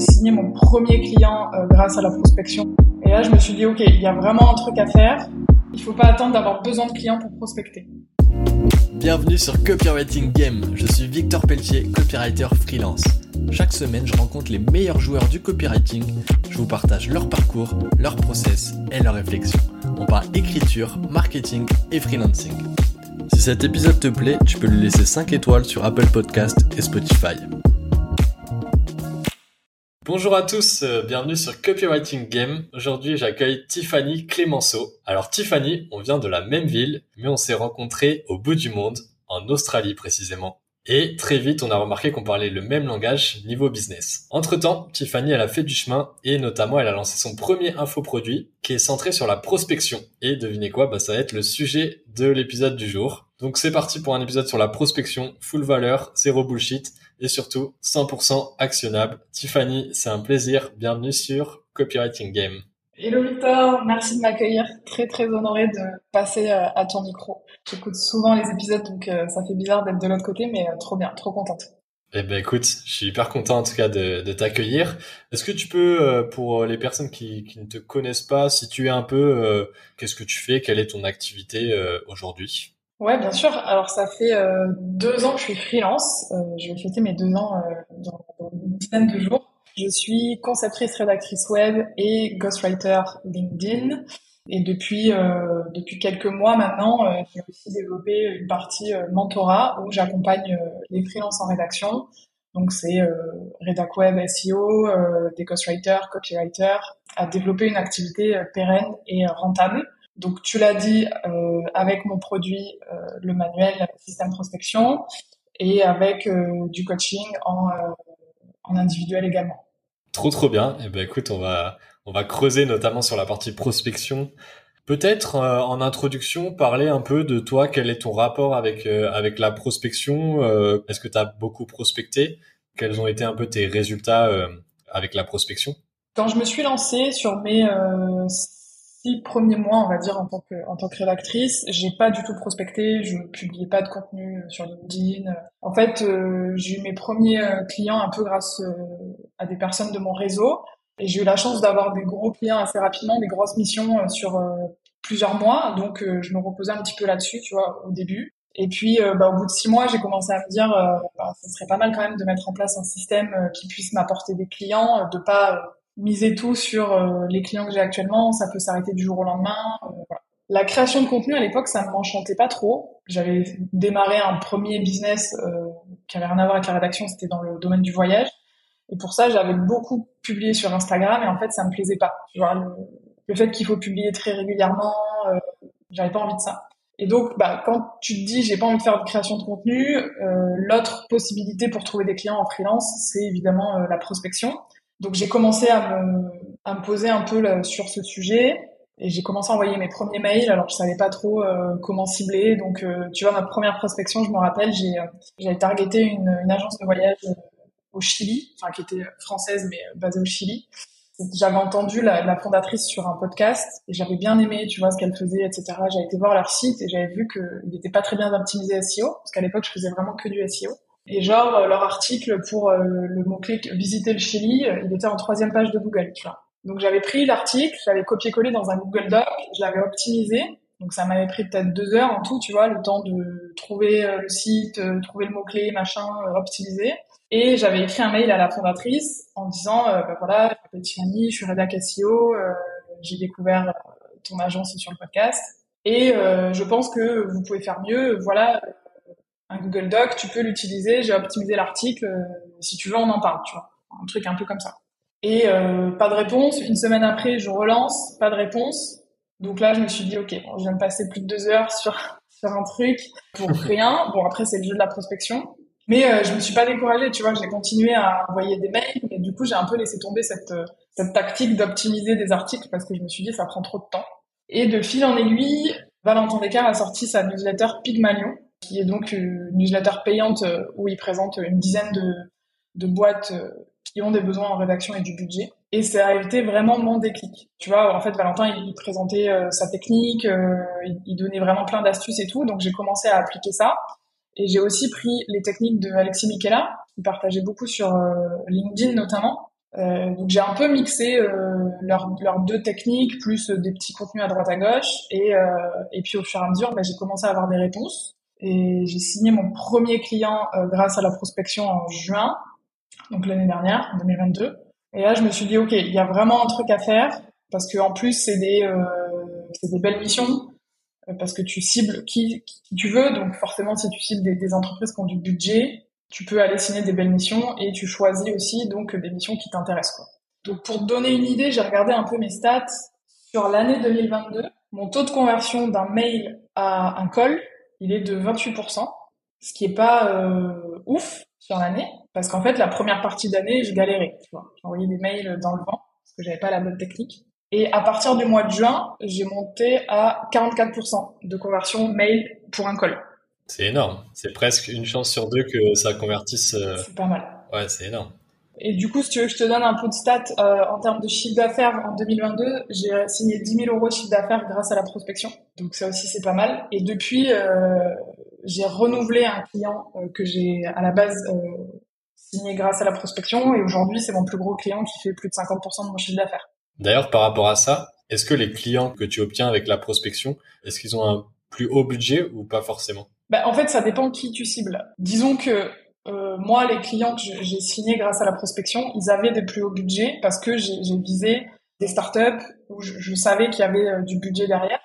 signé mon premier client euh, grâce à la prospection. Et là, je me suis dit, OK, il y a vraiment un truc à faire. Il faut pas attendre d'avoir besoin de clients pour prospecter. Bienvenue sur Copywriting Game. Je suis Victor Pelletier, copywriter freelance. Chaque semaine, je rencontre les meilleurs joueurs du copywriting. Je vous partage leur parcours, leur process et leurs réflexions. On parle écriture, marketing et freelancing. Si cet épisode te plaît, tu peux lui laisser 5 étoiles sur Apple Podcast et Spotify. Bonjour à tous, euh, bienvenue sur Copywriting Game. Aujourd'hui, j'accueille Tiffany Clémenceau. Alors Tiffany, on vient de la même ville, mais on s'est rencontrés au bout du monde, en Australie précisément. Et très vite, on a remarqué qu'on parlait le même langage niveau business. Entre-temps, Tiffany, elle a fait du chemin et notamment, elle a lancé son premier infoproduit qui est centré sur la prospection. Et devinez quoi, bah, ça va être le sujet de l'épisode du jour. Donc c'est parti pour un épisode sur la prospection, full valeur, zéro bullshit et surtout 100% actionnable. Tiffany, c'est un plaisir. Bienvenue sur Copywriting Game. Hello Victor, merci de m'accueillir. Très très honoré de passer euh, à ton micro. J'écoute souvent les épisodes donc euh, ça fait bizarre d'être de l'autre côté mais euh, trop bien, trop contente. Eh ben écoute, je suis hyper content en tout cas de, de t'accueillir. Est-ce que tu peux, pour les personnes qui, qui, ne te connaissent pas, situer un peu qu'est-ce que tu fais, quelle est ton activité aujourd'hui? Ouais, bien sûr. Alors ça fait euh, deux ans que je suis freelance. Euh, je vais fêter mes deux ans euh, dans, une dizaine de jours. Je suis conceptrice, rédactrice web et ghostwriter LinkedIn. Et depuis euh, depuis quelques mois maintenant, euh, j'ai aussi développé une partie mentorat où j'accompagne les freelances en rédaction. Donc c'est rédac web, SEO, des ghostwriters, copywriters, à développer une activité pérenne et rentable. Donc tu l'as dit euh, avec mon produit, euh, le manuel système prospection, et avec euh, du coaching en, en individuel également. Trop trop bien. Eh ben écoute, on va on va creuser notamment sur la partie prospection. Peut-être en introduction parler un peu de toi, quel est ton rapport avec avec la prospection Est-ce que tu as beaucoup prospecté? Quels ont été un peu tes résultats avec la prospection? Quand je me suis lancée sur mes six premiers mois, on va dire, en tant que, en tant que rédactrice, j'ai pas du tout prospecté, je publiais pas de contenu sur LinkedIn. En fait, euh, j'ai eu mes premiers euh, clients un peu grâce euh, à des personnes de mon réseau. Et j'ai eu la chance d'avoir des gros clients assez rapidement, des grosses missions sur plusieurs mois. Donc, je me reposais un petit peu là-dessus, tu vois, au début. Et puis, bah, au bout de six mois, j'ai commencé à me dire, bah, ça serait pas mal quand même de mettre en place un système qui puisse m'apporter des clients, de pas miser tout sur euh, les clients que j'ai actuellement, ça peut s'arrêter du jour au lendemain. Euh, voilà. La création de contenu à l'époque, ça ne m'enchantait pas trop. J'avais démarré un premier business euh, qui avait rien à voir avec la rédaction, c'était dans le domaine du voyage. Et pour ça, j'avais beaucoup publié sur Instagram et en fait, ça me plaisait pas. Tu vois, le, fait qu'il faut publier très régulièrement, euh, j'avais pas envie de ça. Et donc, bah, quand tu te dis j'ai pas envie de faire de création de contenu, euh, l'autre possibilité pour trouver des clients en freelance, c'est évidemment la prospection. Donc j'ai commencé à me, à me poser un peu sur ce sujet et j'ai commencé à envoyer mes premiers mails. Alors je savais pas trop euh, comment cibler. Donc euh, tu vois ma première prospection, je me rappelle, j'ai euh, j'avais targeté une, une, agence de voyage au Chili, enfin qui était française mais basée au Chili. J'avais entendu la, la, fondatrice sur un podcast et j'avais bien aimé, tu vois, ce qu'elle faisait, etc. J'avais été voir leur site et j'avais vu qu'il n'était pas très bien optimisé SEO parce qu'à l'époque je faisais vraiment que du SEO. Et genre, euh, leur article pour euh, le mot-clé visiter le Chili, euh, il était en troisième page de Google, tu vois. Donc j'avais pris l'article, j'avais copié-collé dans un Google Doc, je l'avais optimisé. Donc ça m'avait pris peut-être deux heures en tout, tu vois, le temps de trouver le site, trouver le mot-clé, machin, optimiser. Et j'avais écrit un mail à la fondatrice en disant, bah voilà, je m'appelle Tiffany, je suis rédac SEO, j'ai découvert ton agence sur le podcast. Et je pense que vous pouvez faire mieux. Voilà, un Google Doc, tu peux l'utiliser, j'ai optimisé l'article, euh, si tu veux, on en parle, tu vois. Un truc un peu comme ça. Et euh, pas de réponse. Une semaine après, je relance, pas de réponse. Donc là, je me suis dit, ok, je viens de passer plus de deux heures sur, sur un truc pour rien. Bon, après, c'est le jeu de la prospection. Mais euh, je me suis pas découragée, tu vois, j'ai continué à envoyer des mails, et du coup, j'ai un peu laissé tomber cette, cette tactique d'optimiser des articles parce que je me suis dit, ça prend trop de temps. Et de fil en aiguille, Valentin Descartes a sorti sa newsletter Pygmalion, qui est donc une newsletter payante euh, où il présente une dizaine de, boîtes euh, qui ont des besoins en rédaction et du budget. Et ça a été vraiment mon déclic. Tu vois, en fait, Valentin, il, présentait euh, sa technique, il, donnait vraiment plein d'astuces et tout. Donc, j'ai commencé à appliquer ça. Et j'ai aussi pris les techniques de Alexis Michela, qui partageait beaucoup sur LinkedIn notamment. Donc j'ai un peu mixé leurs leurs deux techniques plus des petits contenus à droite à gauche et et puis au fur et à mesure bah, j'ai commencé à avoir des réponses et j'ai signé mon premier client euh, grâce à la prospection en juin donc l'année dernière en 2022 et là je me suis dit ok il y a vraiment un truc à faire parce que plus c'est des euh, c'est des belles missions parce que tu cibles qui, qui, tu veux donc forcément si tu cibles des, entreprises qui ont du budget tu peux aller signer des belles missions et tu choisis aussi donc des missions qui t'intéressent. Donc pour te donner une idée, j'ai regardé un peu mes stats sur l'année 2022. Mon taux de conversion d'un mail à un call, il est de 28%, ce qui est pas euh, ouf sur l'année parce qu'en fait la première partie d'année, j'ai galéré, tu vois. J'ai envoyé des mails dans le vent parce que j'avais pas la bonne technique. Et à partir du mois de juin, j'ai monté à 44% de conversion mail pour un call. C'est énorme. C'est presque une chance sur deux que ça convertisse. Euh, c'est pas mal. Ouais, c'est énorme. Et du coup, si tu veux, je te donne un peu de stats euh, en termes de chiffre d'affaires. En 2022, j'ai signé 10 000 euros de chiffre d'affaires grâce à la prospection. Donc ça aussi, c'est pas mal. Et depuis, euh, j'ai renouvelé un client euh, que j'ai à la base euh, signé grâce à la prospection. Et aujourd'hui, c'est mon plus gros client qui fait plus de 50% de mon chiffre d'affaires. D'ailleurs, par rapport à ça, est-ce que les clients que tu obtiens avec la prospection, est-ce qu'ils ont un plus haut budget ou pas forcément? Bah, En fait, ça dépend qui tu cibles. Disons que euh, moi, les clients que j'ai signés grâce à la prospection, ils avaient des plus hauts budgets parce que j'ai visé des startups où je, je savais qu'il y avait euh, du budget derrière.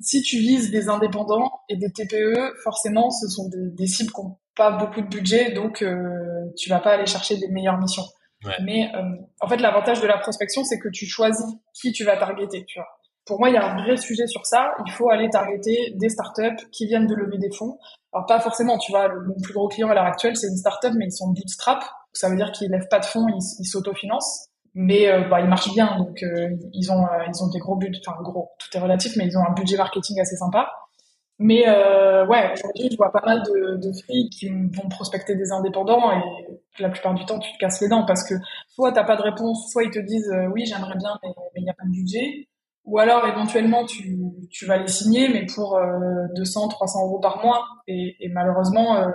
Si tu vises des indépendants et des TPE, forcément, ce sont des, des cibles qui n'ont pas beaucoup de budget, donc euh, tu vas pas aller chercher des meilleures missions. Ouais. Mais euh, en fait, l'avantage de la prospection, c'est que tu choisis qui tu vas targeter. Tu vois pour moi, il y a un vrai sujet sur ça. Il faut aller targeter des startups qui viennent de lever des fonds. Alors pas forcément, tu vois, mon plus gros client à l'heure actuelle, c'est une startup, mais ils sont bootstrap. Ça veut dire qu'ils lèvent pas de fonds, ils s'autofinancent. Mais euh, bah, ils marchent bien, donc euh, ils ont euh, ils ont des gros budgets, enfin gros, tout est relatif, mais ils ont un budget marketing assez sympa. Mais ouais, aujourd'hui, je vois pas mal de, de free qui vont prospecter des indépendants et la plupart du temps, tu te casses les dents parce que soit t'as pas de réponse, soit ils te disent oui, j'aimerais bien, mais il n'y a pas de budget. Ou alors éventuellement tu, tu vas les signer, mais pour euh, 200, 300 euros par mois. Et, et malheureusement, euh,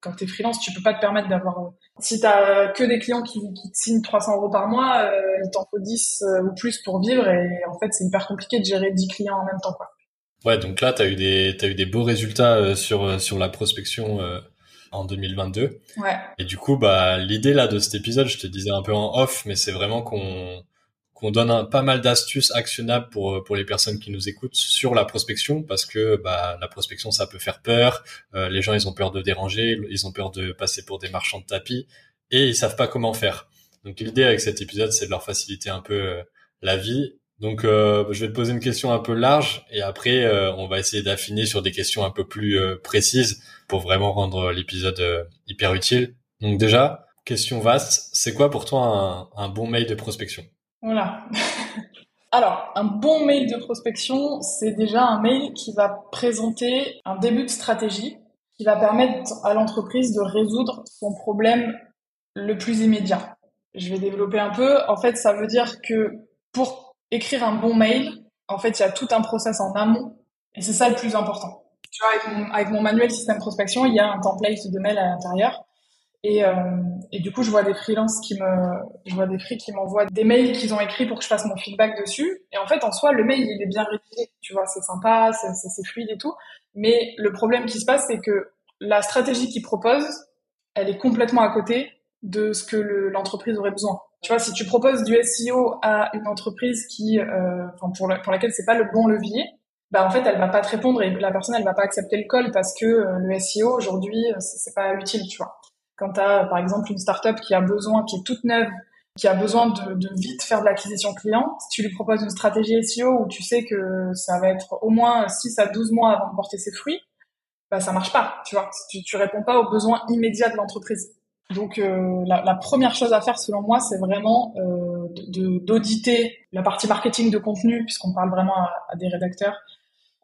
quand tu es freelance, tu peux pas te permettre d'avoir. euh, Si tu que des clients qui, qui te signent 300 euros par mois, euh, il t'en faut 10 euh, ou plus pour vivre. Et en fait, c'est hyper compliqué de gérer 10 clients en même temps. Quoi. Ouais, donc là, tu as eu des eu des beaux résultats euh, sur euh, sur la prospection euh, en 2022. Ouais. Et du coup, bah l'idée là de cet épisode, je te disais un peu en off, mais c'est vraiment qu'on qu'on donne un, pas mal d'astuces actionnables pour pour les personnes qui nous écoutent sur la prospection parce que bah la prospection ça peut faire peur, euh, les gens ils ont peur de déranger, ils ont peur de passer pour des marchands de tapis et ils savent pas comment faire. Donc l'idée avec cet épisode c'est de leur faciliter un peu euh, la vie. Donc euh, je vais te poser une question un peu large et après euh, on va essayer d'affiner sur des questions un peu plus euh, précises pour vraiment rendre l'épisode euh, hyper utile. Donc déjà, question vaste, c'est quoi pour toi un bon mail de prospection? Voilà. Alors, un bon mail de prospection, c'est déjà un mail qui va présenter un début de stratégie qui va permettre à l'entreprise de résoudre son problème le plus immédiat. Je vais développer un peu. En fait, ça veut dire que pour écrire un bon mail, en fait, il y a tout un process en amont et c'est ça le plus important. Tu vois, avec mon, avec mon manuel système prospection, il y a un template de mail à l'intérieur. Et, euh, et du coup, je vois des freelances qui me, je vois des free qui m'envoient des mails qu'ils ont écrits pour que je fasse mon feedback dessus. Et en fait, en soi, le mail, il est bien rédigé. Tu vois, c'est sympa, c'est, fluide et tout. Mais le problème qui se passe, c'est que la stratégie qu'ils proposent, elle est complètement à côté de ce que le, l'entreprise aurait besoin. Tu vois, si tu proposes du SEO à une entreprise qui, euh, pour, pour laquelle c'est pas le bon levier, bah en fait, elle va pas te répondre et la personne, elle va pas accepter le call parce que euh, le SEO aujourd'hui, c'est, c'est pas utile, tu vois quand tu as par exemple une startup qui a besoin, qui est toute neuve, qui a besoin de, vite faire de l'acquisition client, si tu lui proposes une stratégie SEO où tu sais que ça va être au moins 6 à 12 mois avant de porter ses fruits, bah ça marche pas, tu vois. Tu, réponds pas aux besoins immédiats de l'entreprise. Donc euh, la, première chose à faire selon moi, c'est vraiment euh, d'auditer la partie marketing de contenu, puisqu'on parle vraiment à, à des rédacteurs.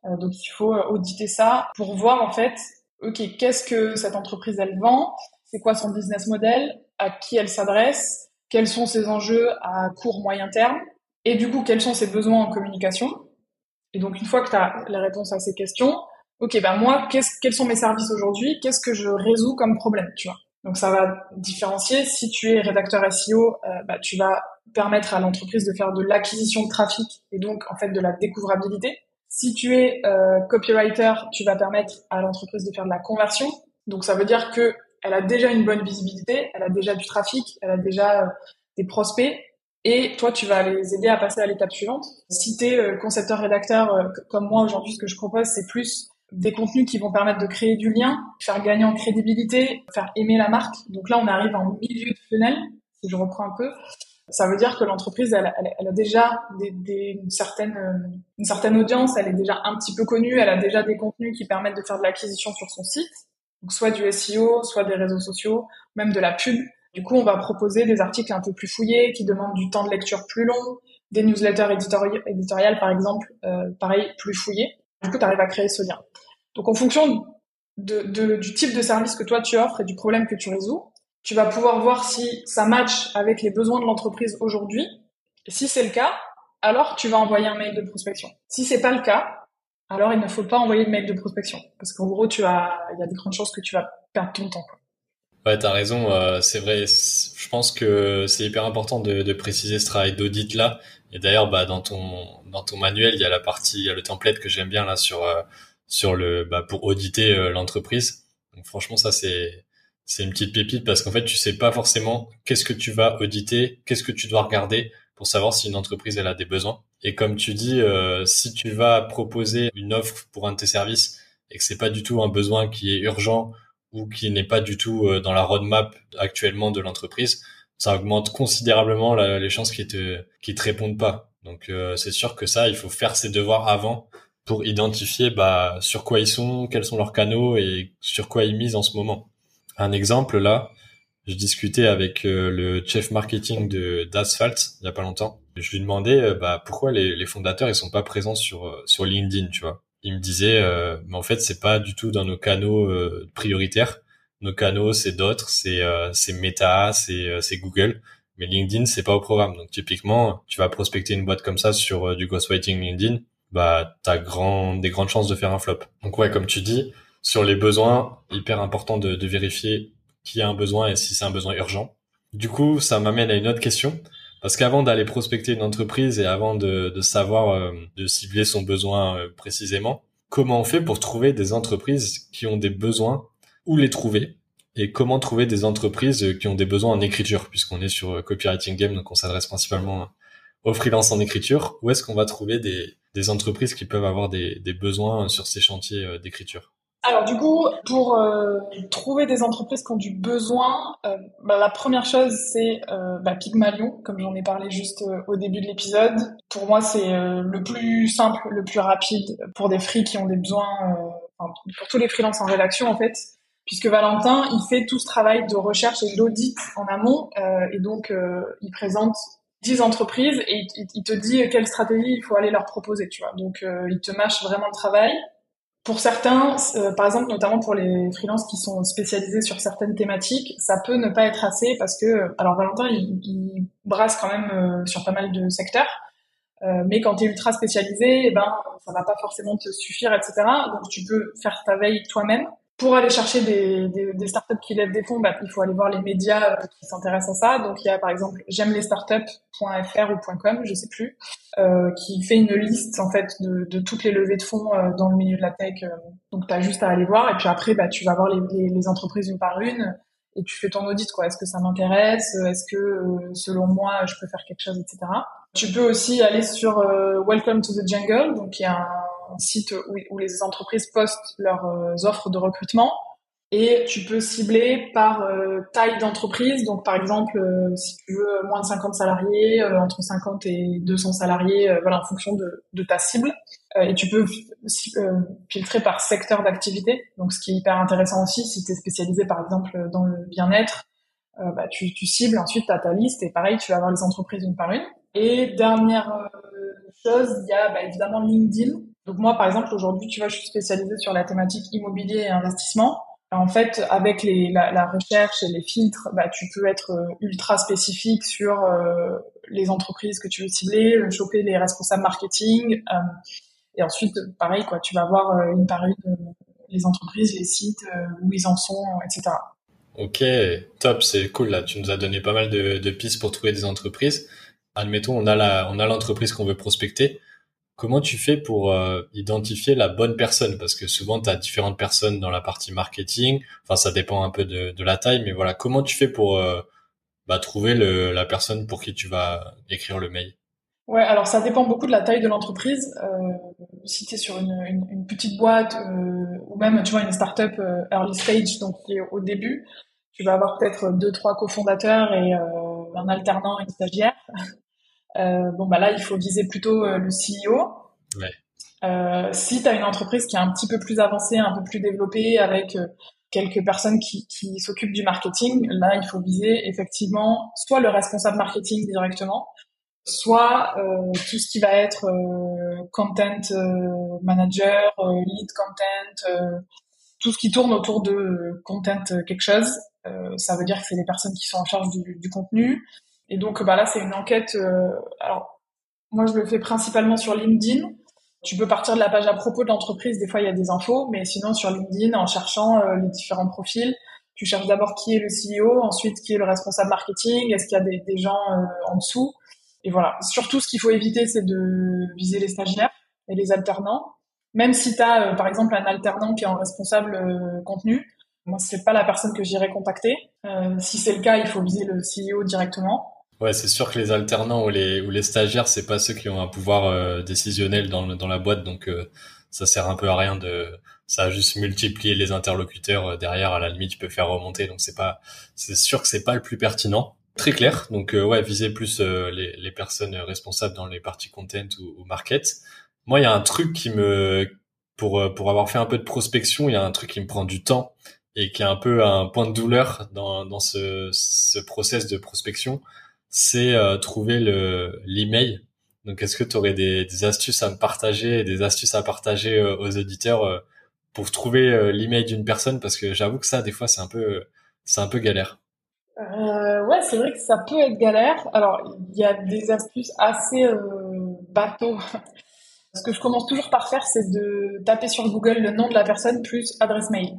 Euh, donc il faut auditer ça pour voir en fait, ok, qu'est-ce que cette entreprise elle vend, c'est quoi son business model, à qui elle s'adresse, quels sont ses enjeux à court, moyen terme, et du coup, quels sont ses besoins en communication? Et donc, une fois que tu as la réponse à ces questions, ok, ben moi, quels sont mes services aujourd'hui, qu'est-ce que je résous comme problème, tu vois? Donc ça va différencier. Si tu es rédacteur SEO, euh, bah, tu vas permettre à l'entreprise de faire de l'acquisition de trafic et donc en fait de la découvrabilité. Si tu es euh, copywriter, tu vas permettre à l'entreprise de faire de la conversion. Donc ça veut dire que elle a déjà une bonne visibilité, elle a déjà du trafic, elle a déjà euh, des prospects et toi tu vas les aider à passer à l'étape suivante. Si tu es concepteur rédacteur comme moi aujourd'hui ce que je propose c'est plus des contenus qui vont permettre de créer du lien, faire gagner en crédibilité, faire aimer la marque. Donc là, on arrive en milieu de funnel, si je reprends un peu. Ça veut dire que l'entreprise, elle, a déjà une certaine audience, elle est déjà un petit peu connue, elle a déjà des contenus qui permettent de faire de l'acquisition sur son site, soit du SEO, soit des réseaux sociaux, même de la pub. Du coup, on va proposer des articles un peu plus fouillés, qui demandent du temps de lecture plus long, des newsletters éditoriales, par exemple, euh, pareil, plus fouillés. Du coup, tu arrives à créer ce lien. Donc, en fonction de, de, du type de service que toi tu offres et du problème que tu résous, tu vas pouvoir voir si ça match avec les besoins de l'entreprise aujourd'hui. Si c'est le cas, alors tu vas envoyer un mail de prospection. Si c'est pas le cas, alors il ne faut pas envoyer de mail de prospection parce qu'en gros, tu as, il y a des grandes chances que tu vas perdre ton temps. Quoi. Ouais, t'as raison. Euh, c'est vrai. Je pense que c'est hyper important de, de préciser ce travail d'audit là. Et d'ailleurs, bah, dans ton dans ton manuel, il y a la partie, il y a le template que j'aime bien là sur euh, sur le bah, pour auditer euh, l'entreprise. Donc franchement, ça c'est c'est une petite pépite parce qu'en fait, tu sais pas forcément qu'est-ce que tu vas auditer, qu'est-ce que tu dois regarder pour savoir si une entreprise elle a des besoins. Et comme tu dis, euh, si tu vas proposer une offre pour un de tes services et que c'est pas du tout un besoin qui est urgent ou qui n'est pas du tout dans la roadmap actuellement de l'entreprise, ça augmente considérablement les chances qu'ils te qu'ils te répondent pas. Donc euh, c'est sûr que ça, il faut faire ses devoirs avant pour identifier bah, sur quoi ils sont, quels sont leurs canaux et sur quoi ils misent en ce moment. Un exemple là, je discutais avec euh, le chef marketing de d'Asphalt il y a pas longtemps. Je lui demandais euh, bah, pourquoi les, les, fondateurs ils sont pas présents sur sur LinkedIn, tu vois. Il me disait mais en fait c'est pas du tout dans nos canaux prioritaires nos canaux, c'est d'autres, c'est euh, c'est Meta, c'est euh, c'est Google. Mais LinkedIn, c'est pas au programme. Donc typiquement, tu vas prospecter une boîte comme ça sur euh, du ghostwriting LinkedIn, bah t'as grand des grandes chances de faire un flop. Donc ouais, comme tu dis, sur les besoins, hyper important de, de vérifier qui a un besoin et si c'est un besoin urgent. Du coup, ça m'amène à une autre question. Parce qu'avant d'aller prospecter une entreprise et avant de, savoir euh, de cibler son besoin précisément, comment on fait pour trouver des entreprises qui ont des besoins? Où les trouver? Et comment trouver des entreprises qui ont des besoins en écriture, puisqu'on est sur copywriting game, donc on s'adresse principalement aux freelances en écriture. Où est-ce qu'on va trouver des, entreprises qui peuvent avoir des, besoins sur ces chantiers euh, d'écriture? Alors du coup, pour euh, trouver des entreprises qui ont du besoin, euh, bah, la première chose c'est euh, bah, Pygmalion, comme j'en ai parlé juste au début de l'épisode. Pour moi, c'est le plus simple, le plus rapide pour des free qui ont des besoins, pour tous les freelances en rédaction en fait puisque Valentin, il fait tout ce travail de recherche et d'audit en amont, euh, et donc euh, il présente 10 entreprises et il, te dit quelle stratégie il faut aller leur proposer, tu vois. Donc euh, il te mâche vraiment le travail. Pour certains, par exemple, notamment pour les freelances qui sont spécialisés sur certaines thématiques, ça peut ne pas être assez parce que, alors Valentin, il, brasse quand même sur pas mal de secteurs, mais quand tu es ultra spécialisé, eh ben ça va pas forcément te suffire, etc. Donc tu peux faire ta veille toi-même pour aller chercher des, des, des, startups qui lèvent des fonds, bah, il faut aller voir les médias euh, qui s'intéressent à ça. Donc il y a par exemple j'aime les startups.fr ou .com, je sais plus, euh, qui fait une liste en fait de, de, toutes les levées de fonds euh, dans le milieu de la tech. Euh. donc tu as juste à aller voir et puis après bah, tu vas voir les, les, entreprises une par une et tu fais ton audit quoi. Est-ce que ça m'intéresse? Est-ce que selon moi je peux faire quelque chose, etc. Tu peux aussi aller sur Welcome to the Jungle, donc il y a un site où, les entreprises postent leurs euh, offres de recrutement et tu peux cibler par euh, taille d'entreprise. Donc, par exemple, euh, si tu veux moins de 50 salariés, entre 50 et 200 salariés, voilà, en fonction de, de ta cible. et tu peux filtrer par secteur d'activité. Donc, ce qui est hyper intéressant aussi, si tu es spécialisé, par exemple, dans le bien-être, bah, tu, tu cibles, ensuite tu as ta liste et pareil, tu vas avoir les entreprises une par une. Et dernière chose, il y a bah, évidemment LinkedIn. Donc moi, par exemple, aujourd'hui, tu vois, je suis spécialisée sur la thématique immobilier et investissement. En fait, avec la, recherche et les filtres, bah, tu peux être euh, ultra spécifique sur euh, les entreprises que tu veux cibler, euh, choper les responsables marketing. Et ensuite, pareil, quoi, tu vas voir une par une les entreprises, les sites, où ils en sont, etc. Ok, top, c'est cool là. Tu nous as donné pas mal de, de pistes pour trouver des entreprises. Admettons, on a on a l'entreprise qu'on veut prospecter. Comment tu fais pour euh, identifier la bonne personne? Parce que souvent, tu as différentes personnes dans la partie marketing. Enfin, ça dépend un peu de, la taille, mais voilà, comment tu fais pour euh, bah, trouver la personne pour qui tu vas écrire le mail? Ouais, alors ça dépend beaucoup de la taille de l'entreprise. Euh, si tu es sur une, petite boîte ou même tu vois une startup early stage, donc qui est au début, tu vas avoir peut-être deux trois cofondateurs et un alternant et une stagiaire. Euh, bon, bah là, il faut viser plutôt euh, le CEO. Ouais. Euh, si tu as une entreprise qui est un petit peu plus avancée, un peu plus développée, avec quelques personnes qui, qui s'occupent du marketing, là, il faut viser effectivement soit le responsable marketing directement, soit euh, tout ce qui va être euh, content euh, manager, lead content, tout ce qui tourne autour de content quelque chose. ça veut dire que c'est les personnes qui sont en charge du, du contenu. Et donc, bah là, c'est une enquête. Euh, alors, moi, je le fais principalement sur LinkedIn. Tu peux partir de la page à propos de l'entreprise. Des fois, il y a des infos, mais sinon, sur LinkedIn, en cherchant euh, les différents profils, tu cherches d'abord qui est le CEO, ensuite qui est le responsable marketing, est-ce qu'il y a des, gens euh, en dessous? Et voilà. Surtout, ce qu'il faut éviter, c'est de viser les stagiaires et les alternants. Même si tu as, par exemple, un alternant qui est en responsable contenu, moi, c'est pas la personne que j'irai contacter. si c'est le cas, il faut viser le CEO directement. Ouais, c'est sûr que les alternants ou les ou les stagiaires, c'est pas ceux qui ont un pouvoir euh, décisionnel dans dans la boîte, donc euh, ça sert un peu à rien de ça a juste multiplié les interlocuteurs euh, derrière. À la limite, tu peux faire remonter, donc c'est pas c'est sûr que c'est pas le plus pertinent. Très clair. Donc ouais, viser plus les les personnes responsables dans les parties content ou, ou market. Moi, il y a un truc qui me pour pour avoir fait un peu de prospection, il y a un truc qui me prend du temps et qui est un peu un point de douleur dans dans ce ce process de prospection c'est euh, trouver le l'email. Donc, est-ce que tu aurais des, des, astuces à me partager, des astuces à partager euh, aux auditeurs euh, pour trouver l'email d'une personne? Parce que j'avoue que ça, des fois, c'est un peu, c'est un peu galère. Euh, ouais, c'est vrai que ça peut être galère. Alors, il y a des astuces assez euh, bateaux. Ce que je commence toujours par faire, c'est de taper sur Google le nom de la personne plus adresse mail.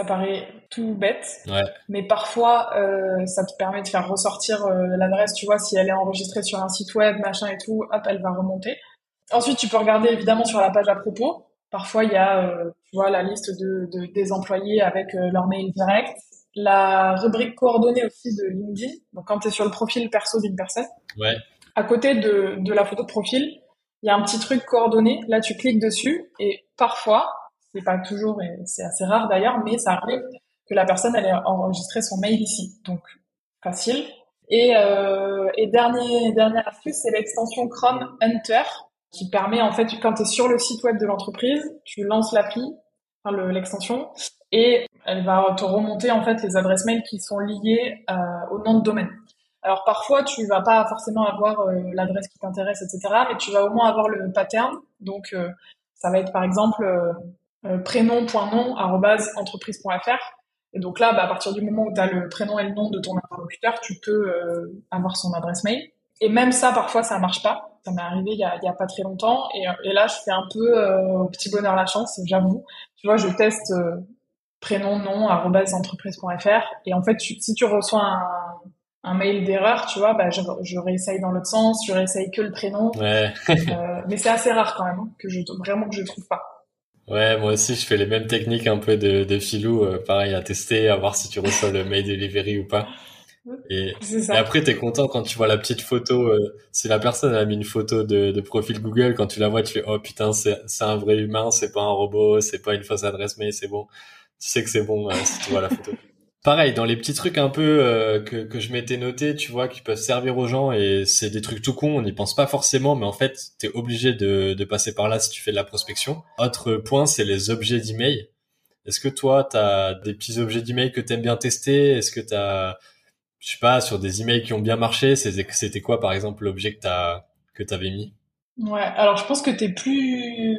Ça paraît tout bête, mais parfois euh, ça te permet de faire ressortir euh, l'adresse, tu vois, si elle est enregistrée sur un site web, machin et tout, hop, elle va remonter. Ensuite, tu peux regarder évidemment sur la page à propos. Parfois, il y a, euh, tu vois, la liste de, de des employés avec leur mail direct. La rubrique coordonnée aussi de LinkedIn. Donc, quand tu es sur le profil perso d'une personne, ouais. à côté de, de la photo de profil, il y a un petit truc coordonné. Là, tu cliques dessus et parfois, c'est pas toujours, et c'est assez rare d'ailleurs, mais ça arrive que la personne elle ait enregistré son mail ici. Donc facile. Et, euh, et dernier, dernière astuce, c'est l'extension Chrome Hunter qui permet en fait quand tu es sur le site web de l'entreprise, tu lances l'appli, enfin l'extension, et elle va te remonter en fait les adresses mail qui sont liées euh, au nom de domaine. Alors parfois tu vas pas forcément avoir euh, l'adresse qui t'intéresse, etc. Mais tu vas au moins avoir le pattern. Donc euh, ça va être par exemple euh, euh, entreprise.fr Et donc là, bah, à partir du moment où tu as le prénom et le nom de ton interlocuteur, tu peux euh, avoir son adresse mail. Et même ça, parfois, ça marche pas. Ça m'est arrivé il y, a, il y a pas très longtemps. Et, euh, et là, je fais un peu au petit bonheur la chance, j'avoue. Tu vois, je teste prénom, nom, entreprise.fr. Et en fait, si tu reçois un, un mail d'erreur, tu vois, bah, je, je réessaye dans l'autre sens, je réessaye que le prénom. Ouais. mais c'est assez rare quand même, hein, que je, vraiment que je trouve pas. Ouais, moi aussi, je fais les mêmes techniques un peu de, de filou, euh, pareil, à tester, à voir si tu reçois le mail delivery ou pas. Et, et après, t'es content quand tu vois la petite photo. Euh, si la personne a mis une photo de, de profil Google, quand tu la vois, tu fais oh putain, c'est un vrai humain, c'est pas un robot, c'est pas une fausse adresse mail, c'est bon. Tu sais que c'est bon euh, si tu vois la photo pareil, dans les petits trucs un peu euh, que, je m'étais noté, tu vois, qui peuvent servir aux gens, et c'est des trucs tout cons, on n'y pense pas forcément, mais en fait, tu es obligé de, de passer par là si tu fais de la prospection. Autre point, c'est les objets d'email. Est-ce que toi, tu as des petits objets d'email que tu aimes bien tester? Est-ce que tu as, je sais pas, sur des emails qui ont bien marché, c'était quoi, par exemple, l'objet que tu que t'avais mis? Ouais, alors je pense que tu es plus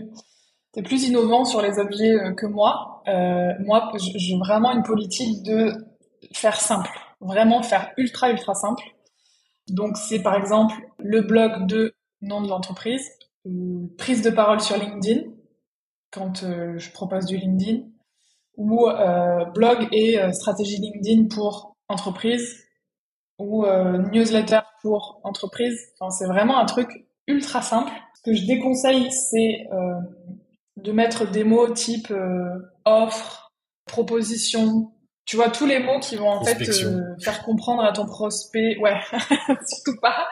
T'es plus innovant sur les objets euh, que moi. Euh, moi, j'ai vraiment une politique de faire simple, vraiment faire ultra ultra simple. Donc c'est par exemple le blog de nom de l'entreprise, prise de parole sur LinkedIn quand euh, je propose du LinkedIn. ou euh, blog et euh, stratégie LinkedIn pour entreprise ou euh, newsletter pour entreprise. Enfin, c'est vraiment un truc ultra simple. Ce que je déconseille, c'est de mettre des mots type offre, proposition, tu vois tous les mots qui vont en fait faire comprendre à ton prospect, ouais, surtout pas,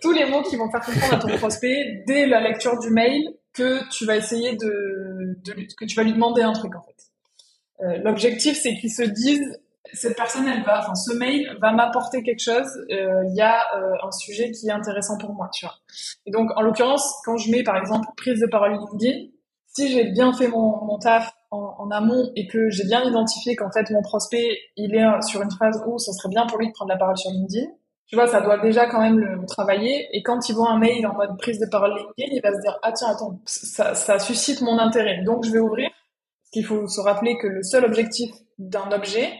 tous les mots qui vont faire comprendre à ton prospect dès la lecture du mail que tu vas essayer de, de que tu vas lui demander un truc en fait. Euh, l'objectif, c'est qu'ils se disent cette personne, elle va, enfin, ce mail va m'apporter quelque chose. Euh, il y a euh, un sujet qui est intéressant pour moi, tu vois. Et donc, en l'occurrence, quand je mets par exemple prise de parole LinkedIn, si j'ai bien fait mon, taf en, amont et que j'ai bien identifié qu'en fait mon prospect il est sur une phase où ça serait bien pour lui de prendre la parole sur LinkedIn, tu vois, ça doit déjà quand même le travailler. Et quand il voit un mail en mode prise de parole LinkedIn, il va se dire ah tiens attends ça, ça suscite mon intérêt, donc je vais ouvrir qu'il faut se rappeler que le seul objectif d'un objet,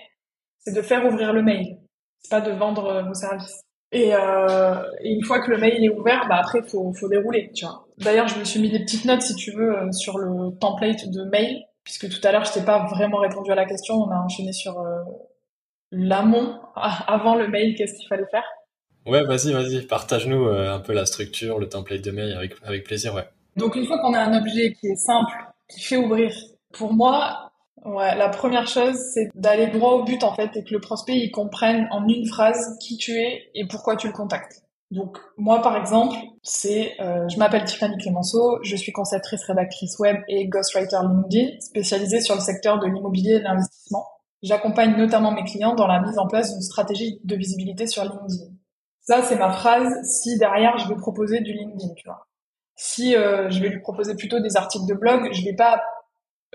c'est de faire ouvrir le mail. C'est pas de vendre euh, vos services. Et, euh, et, une fois que le mail est ouvert, bah après faut faut dérouler, tu vois. D'ailleurs, je me suis mis des petites notes si tu veux euh, sur le template de mail, puisque tout à l'heure je t'ai pas vraiment répondu à la question. On a enchaîné sur euh, l'amont avant le mail. Qu'est-ce qu'il fallait faire Ouais, vas-y, vas-y, partage-nous un peu la structure, le template de mail avec avec plaisir, ouais. Donc une fois qu'on a un objet qui est simple, qui fait ouvrir pour moi, ouais, la première chose, c'est d'aller droit au but en fait et que le prospect il comprenne en une phrase qui tu es et pourquoi tu le contactes. Donc moi par exemple, c'est euh, je m'appelle Tiffany Clémenceau, je suis conceptrice rédactrice web et ghostwriter LinkedIn, spécialisée sur le secteur de l'immobilier et de l'investissement. J'accompagne notamment mes clients dans la mise en place d'une stratégie de visibilité sur LinkedIn. Ça c'est ma phrase si derrière je vais proposer du LinkedIn, tu vois. Si euh, je vais lui proposer plutôt des articles de blog, je vais pas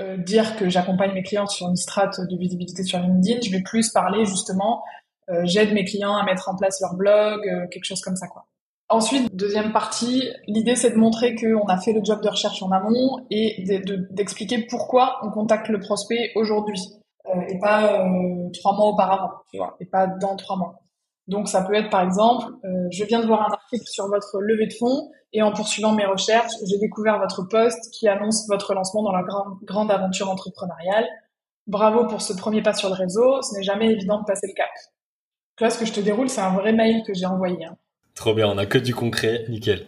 euh, dire que j'accompagne mes clients sur une strate de visibilité sur LinkedIn. Je vais plus parler justement, euh, j'aide mes clients à mettre en place leur blog, euh, quelque chose comme ça quoi. Ensuite, deuxième partie, l'idée c'est de montrer qu'on a fait le job de recherche en amont et d'expliquer de, pourquoi on contacte le prospect aujourd'hui et pas trois mois auparavant, tu vois, et pas dans trois mois. Donc ça peut être par exemple, je viens de voir un article sur votre levée de fonds et en poursuivant mes recherches, j'ai découvert votre poste qui annonce votre lancement dans la grande, grande aventure entrepreneuriale. Bravo pour ce premier pas sur le réseau. Ce n'est jamais évident de passer le cap. Là, ce que je te déroule, c'est un vrai mail que j'ai envoyé. Hein. Trop bien, on a que du concret, nickel.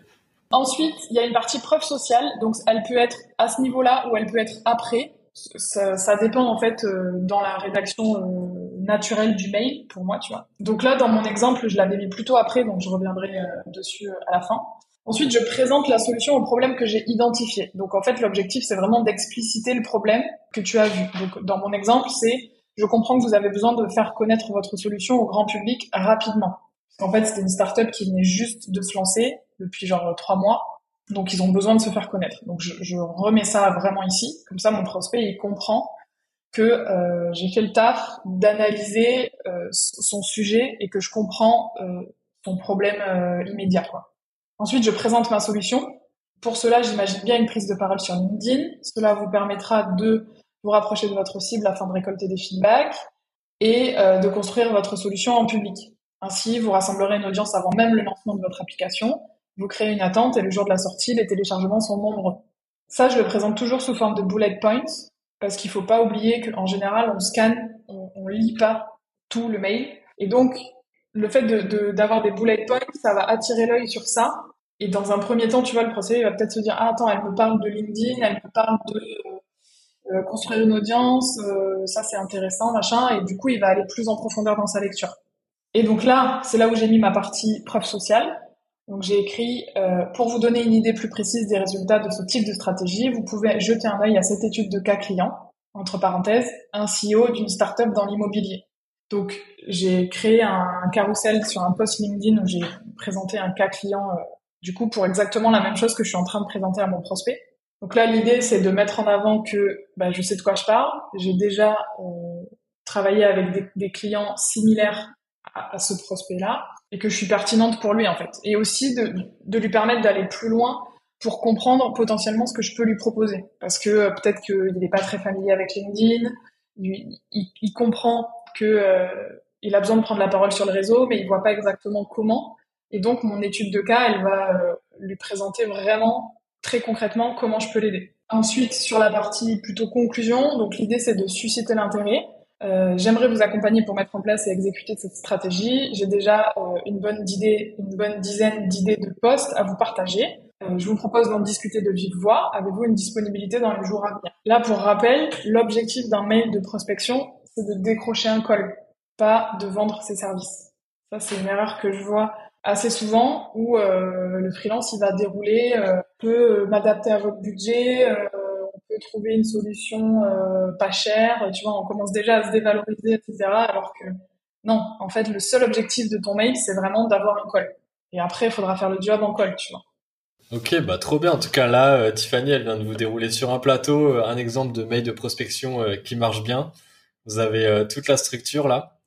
Ensuite, il y a une partie preuve sociale, donc elle peut être à ce niveau-là ou elle peut être après. Ça, ça dépend en fait euh, dans la rédaction euh, naturelle du mail pour moi, tu vois. Donc là, dans mon exemple, je l'avais mis plutôt après, donc je reviendrai euh, dessus à la fin. Ensuite, je présente la solution au problème que j'ai identifié. Donc, en fait, l'objectif, c'est vraiment d'expliciter le problème que tu as vu. Donc, dans mon exemple, c'est je comprends que vous avez besoin de faire connaître votre solution au grand public rapidement. En fait, c'était une startup qui venait juste de se lancer depuis genre trois mois. Donc, ils ont besoin de se faire connaître. Donc, je, remets ça vraiment ici. Comme ça, mon prospect, il comprend que euh, j'ai fait le taf d'analyser euh, son sujet et que je comprends son problème euh, immédiat. Quoi. Ensuite, je présente ma solution. Pour cela, j'imagine bien une prise de parole sur LinkedIn. Cela vous permettra de vous rapprocher de votre cible afin de récolter des feedbacks et de construire votre solution en public. Ainsi, vous rassemblerez une audience avant même le lancement de votre application. Vous créez une attente et le jour de la sortie, les téléchargements sont nombreux. Ça, je le présente toujours sous forme de bullet points parce qu'il faut pas oublier qu'en général, on scanne, on, on lit pas tout le mail. Et donc, le fait d'avoir de, des bullet points, ça va attirer l'œil sur ça. Et dans un premier temps, tu vois, le procès va peut-être se dire, ah, attends, elle me parle de LinkedIn, elle me parle de euh, construire une audience, euh, ça c'est intéressant, machin. Et du coup, il va aller plus en profondeur dans sa lecture. Et donc là, c'est là où j'ai mis ma partie preuve sociale. Donc j'ai écrit, euh, pour vous donner une idée plus précise des résultats de ce type de stratégie, vous pouvez jeter un œil à cette étude de cas client, entre parenthèses, un CEO d'une startup dans l'immobilier. Donc, j'ai créé un carrousel sur un post LinkedIn où j'ai présenté un cas client, euh, du coup, pour exactement la même chose que je suis en train de présenter à mon prospect. Donc là, l'idée, c'est de mettre en avant que bah, je sais de quoi je parle. J'ai déjà euh, travaillé avec des, clients similaires à, à ce prospect-là et que je suis pertinente pour lui, en fait. Et aussi de, de lui permettre d'aller plus loin pour comprendre potentiellement ce que je peux lui proposer. Parce que euh, peut-être qu'il n'est pas très familier avec LinkedIn, il, il, il comprend que euh, a besoin de prendre la parole sur le réseau, mais il voit pas exactement comment. Et donc mon étude de cas, elle va euh, lui présenter vraiment très concrètement comment je peux l'aider. Ensuite, sur la partie plutôt conclusion, donc l'idée c'est de susciter l'intérêt. Euh, J'aimerais vous accompagner pour mettre en place et exécuter cette stratégie. J'ai déjà euh, une bonne idée, une bonne dizaine d'idées de postes à vous partager. Euh, je vous propose d'en discuter de vive voix. Avez-vous une disponibilité dans les jours à venir? Là, pour rappel, l'objectif d'un mail de prospection, c'est de décrocher un call, pas de vendre ses services. Ça, c'est une erreur que je vois assez souvent où le freelance il va dérouler, peut m'adapter à votre budget, euh, trouver une solution euh, pas chère, tu vois, on commence déjà à se dévaloriser, etc. Alors que non, en fait, le seul objectif de ton mail, c'est vraiment d'avoir un call. Et après, il faudra faire le job en call, tu vois. Ok, bah trop bien. En tout cas, là, Tiffany, elle vient de vous dérouler sur un plateau un exemple de mail de prospection qui marche bien. Vous avez toute la structure là.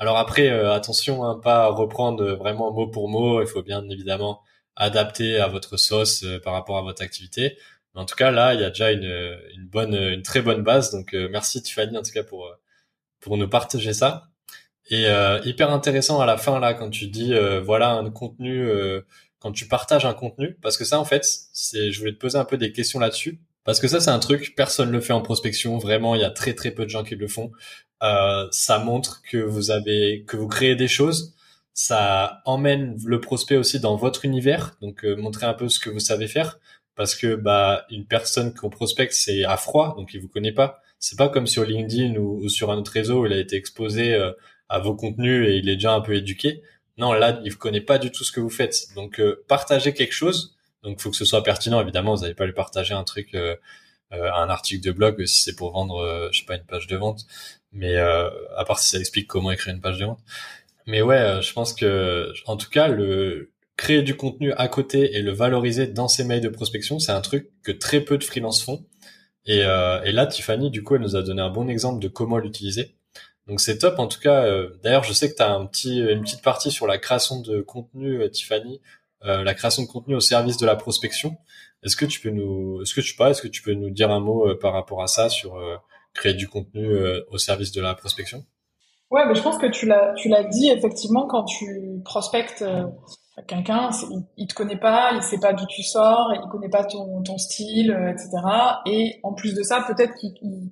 Alors après, euh, attention, hein, pas reprendre vraiment mot pour mot. Il faut bien évidemment adapter à votre sauce euh, par rapport à votre activité. En tout cas, là, il y a déjà une, une bonne, une très bonne base. Donc, euh, merci Tiffany en tout cas pour pour nous partager ça. Et hyper intéressant à la fin là quand tu dis voilà un contenu, quand tu partages un contenu, parce que ça en fait, c'est, je voulais te poser un peu des questions là-dessus. Parce que ça, c'est un truc, personne le fait en prospection. Vraiment, il y a très très peu de gens qui le font. Euh, ça montre que vous avez, que vous créez des choses. Ça emmène le prospect aussi dans votre univers, donc euh, montrer un peu ce que vous savez faire, parce que bah une personne qu'on prospecte c'est à froid, donc il vous connaît pas. C'est pas comme sur LinkedIn ou, sur un autre réseau où il a été exposé euh, à vos contenus et il est déjà un peu éduqué. Non, là, il connaît pas du tout ce que vous faites. Donc, partagez quelque chose. Donc, faut que ce soit pertinent. Évidemment, vous n'allez pas lui partager un truc, un article de blog si c'est pour vendre, je sais pas, une page de vente mais euh, à part si ça explique comment écrire une page de vente. Mais ouais, euh, je pense que en tout cas le créer du contenu à côté et le valoriser dans ses mails de prospection, c'est un truc que très peu de freelance font. Et, euh, là, Tiffany, du coup, elle nous a donné un bon exemple de comment l'utiliser. Donc c'est top. En tout cas, euh, d'ailleurs, je sais que tu as une petite partie sur la création de contenu, Tiffany, la création de contenu au service de la prospection. Est-ce que tu peux nous, est-ce que tu pas, est-ce que tu peux nous dire un mot par rapport à ça sur créer du contenu euh, au service de la prospection? Ouais, mais je pense que tu l'as, tu l'as dit effectivement quand tu prospectes euh, quelqu'un, il, il, te connaît pas, il sait pas d'où tu sors, il connaît pas ton, ton style, euh, etc. Et en plus de ça, peut-être qu'il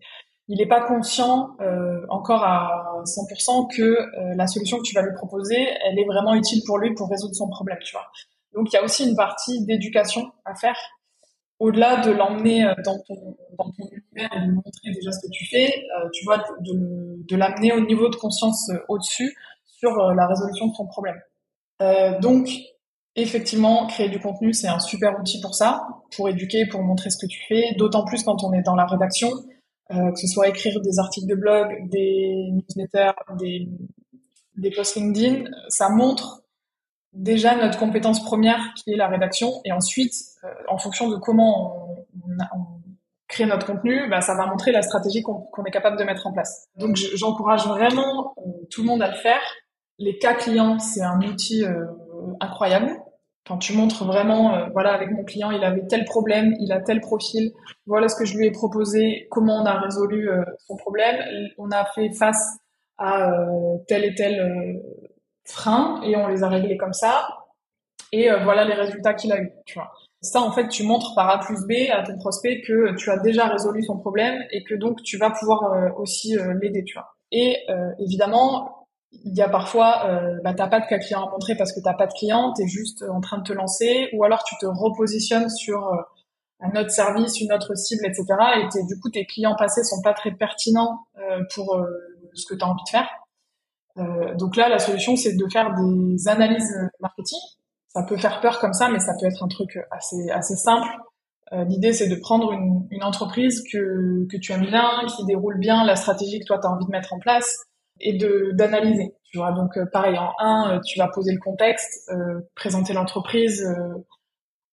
il n'est pas conscient euh, encore à 100% que la solution que tu vas lui proposer, elle est vraiment utile pour lui pour résoudre son problème, tu vois. Donc il y a aussi une partie d'éducation à faire au-delà de l'emmener euh, dans ton, dans ton univers et de lui montrer déjà ce que tu fais, euh, tu vois, de, de l'amener au niveau de conscience euh, au-dessus sur la résolution de ton problème. Euh, donc, effectivement, créer du contenu, c'est un super outil pour ça, pour éduquer, pour montrer ce que tu fais, d'autant plus quand on est dans la rédaction, euh, que ce soit écrire des articles de blog, des newsletters, des, des posts LinkedIn, ça montre déjà notre compétence première qui est la rédaction. Et ensuite euh, en fonction de comment on, on, crée notre contenu bah, ça va montrer la stratégie qu'on est capable de mettre en place. Donc j'encourage vraiment euh, tout le monde à le faire. Les cas clients c'est un outil euh, incroyable. Quand tu montres vraiment voilà avec mon client il avait tel problème il a tel profil voilà ce que je lui ai proposé comment on a résolu son problème. On a fait face à tel et tel freins et on les a réglés comme ça. Et euh, voilà les résultats qu'il a eu. Tu vois. Ça, en fait, tu montres par A plus B à ton prospect que tu as déjà résolu son problème et que donc tu vas pouvoir euh, aussi euh, l'aider. Tu vois. Et évidemment, il y a parfois, euh, bah, t'as pas de cas client à montrer parce que t'as pas de client, t'es juste en train de te lancer, ou alors tu te repositionnes sur un autre service, une autre cible, etc. Et du coup, tes clients passés sont pas très pertinents pour ce que tu as envie de faire. Euh, donc là, la solution, c'est de faire des analyses marketing. Ça peut faire peur comme ça, mais ça peut être un truc assez, assez simple. Euh, L'idée, c'est de prendre une, une, entreprise que, que tu aimes bien, qui déroule bien la stratégie que toi, tu as envie de mettre en place, et de d'analyser. Tu vois, donc euh, pareil, en un, euh, tu vas poser le contexte, euh, présenter l'entreprise,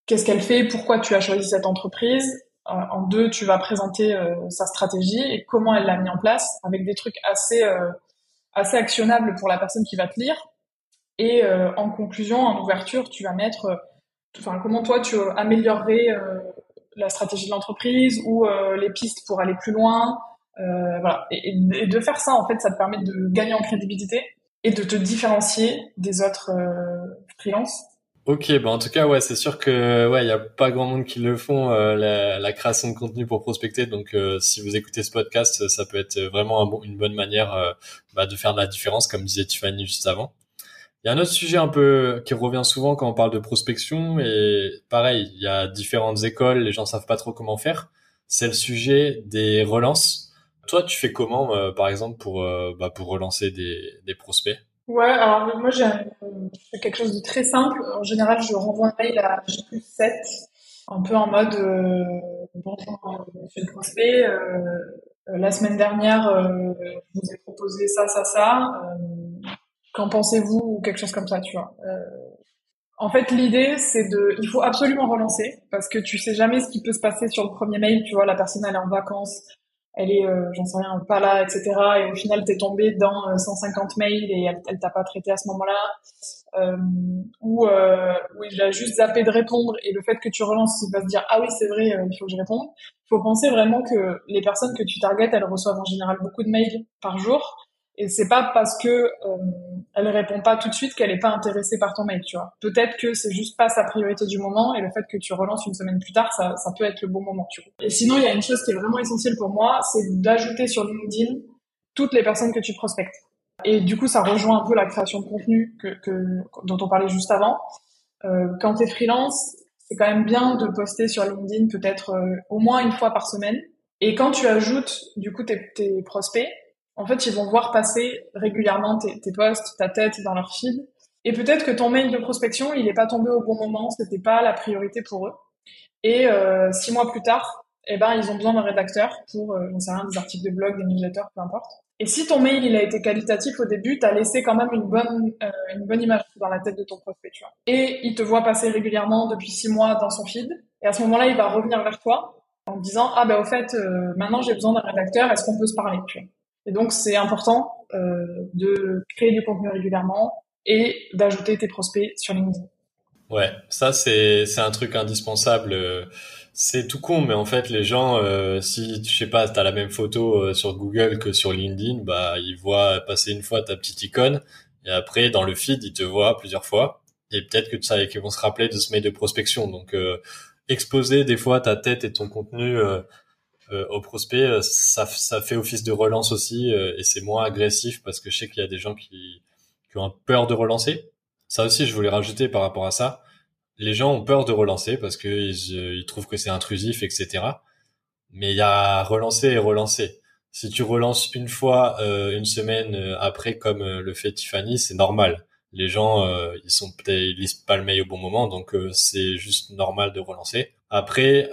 qu'est-ce qu'elle fait, pourquoi tu as choisi cette entreprise. en deux, tu vas présenter sa stratégie et comment elle l'a mis en place, avec des trucs assez assez actionnable pour la personne qui va te lire. Et euh, en conclusion, en ouverture, tu vas mettre, euh, comment toi tu améliorerais euh, la stratégie de l'entreprise ou les pistes pour aller plus loin. voilà. Et, et, de faire ça, en fait, ça te permet de gagner en crédibilité et de te différencier des autres freelances. Ok, bah en tout cas, ouais, c'est sûr que ouais, il y a pas grand monde qui le font euh, la, la, création de contenu pour prospecter. Donc, euh, si vous écoutez ce podcast, ça peut être vraiment un bon, une bonne manière euh, bah, de faire de la différence, comme disait Tiffany juste avant. Il y a un autre sujet un peu qui revient souvent quand on parle de prospection et pareil, il y a différentes écoles, les gens savent pas trop comment faire. C'est le sujet des relances. Toi, tu fais comment, par exemple, pour bah, pour relancer des, des prospects? Ouais, alors moi j'ai quelque chose de très simple. En général, je renvoie un mail à J 7, un peu en mode euh, bonjour monsieur le prospect, euh, euh, la semaine dernière euh, je vous ai proposé ça, ça, ça. Euh, qu'en pensez-vous ou quelque chose comme ça, tu vois. en fait, l'idée c'est de, il faut absolument relancer parce que tu sais jamais ce qui peut se passer sur le premier mail. Tu vois, la personne elle est en vacances, elle est, euh, j'en sais rien, pas là, etc. Et au final, t'es tombé dans 150 euh, mails et elle, t'a pas traité à ce moment-là. Euh, ou, euh, il a juste zappé de répondre et le fait que tu relances, il va se dire ah oui c'est vrai, il faut que je réponde. Il faut penser vraiment que les personnes que tu targetes, elles reçoivent en général beaucoup de mails par jour et c'est pas parce que euh, elle répond pas tout de suite qu'elle est pas intéressée par ton mail, tu vois. Peut-être que c'est juste pas sa priorité du moment et le fait que tu relances une semaine plus tard, ça, ça peut être le bon moment, tu vois. Et sinon, il y a une chose qui est vraiment essentielle pour moi, c'est d'ajouter sur LinkedIn toutes les personnes que tu prospectes. Et du coup, ça rejoint un peu la création de contenu que, que dont on parlait juste avant. Euh, quand tu es freelance, c'est quand même bien de poster sur LinkedIn peut-être euh, au moins une fois par semaine. Et quand tu ajoutes du coup tes, tes prospects, en fait, ils vont voir passer régulièrement tes, tes posts, ta tête dans leur feed. Et peut-être que ton mail de prospection, il n'est pas tombé au bon moment, c'était pas la priorité pour eux. Et euh, six mois plus tard, eh ben, ils ont besoin d'un rédacteur pour, euh, j'en sais rien, des articles de blog, des newsletters, peu importe. Et si ton mail il a été qualitatif au début, t'as laissé quand même une bonne euh, une bonne image dans la tête de ton prospect, tu vois. Et il te voit passer régulièrement depuis six mois dans son feed. Et à ce moment-là, il va revenir vers toi en disant ah ben au fait euh, maintenant j'ai besoin d'un rédacteur, est-ce qu'on peut se parler, tu vois. Et donc, c'est important euh, de créer du contenu régulièrement et d'ajouter tes prospects sur LinkedIn. Ouais, ça c'est c'est un truc indispensable. C'est tout con, mais en fait les gens, euh, si tu sais pas, t'as la même photo euh, sur Google que sur LinkedIn, bah ils voient passer une fois ta petite icône et après dans le feed ils te voient plusieurs fois et peut-être que sais qu'ils vont se rappeler de ce mail de prospection. Donc euh, exposer des fois ta tête et ton contenu euh, euh, au prospect, euh, ça, ça fait office de relance aussi euh, et c'est moins agressif parce que je sais qu'il y a des gens qui, qui ont peur de relancer. Ça aussi, je voulais rajouter par rapport à ça. Les gens ont peur de relancer parce qu'ils ils trouvent que c'est intrusif, etc. Mais il y a relancer et relancer. Si tu relances une fois une semaine après, comme le fait Tiffany, c'est normal. Les gens, ils sont peut-être ils lisent pas le mail au bon moment, donc c'est juste normal de relancer. Après,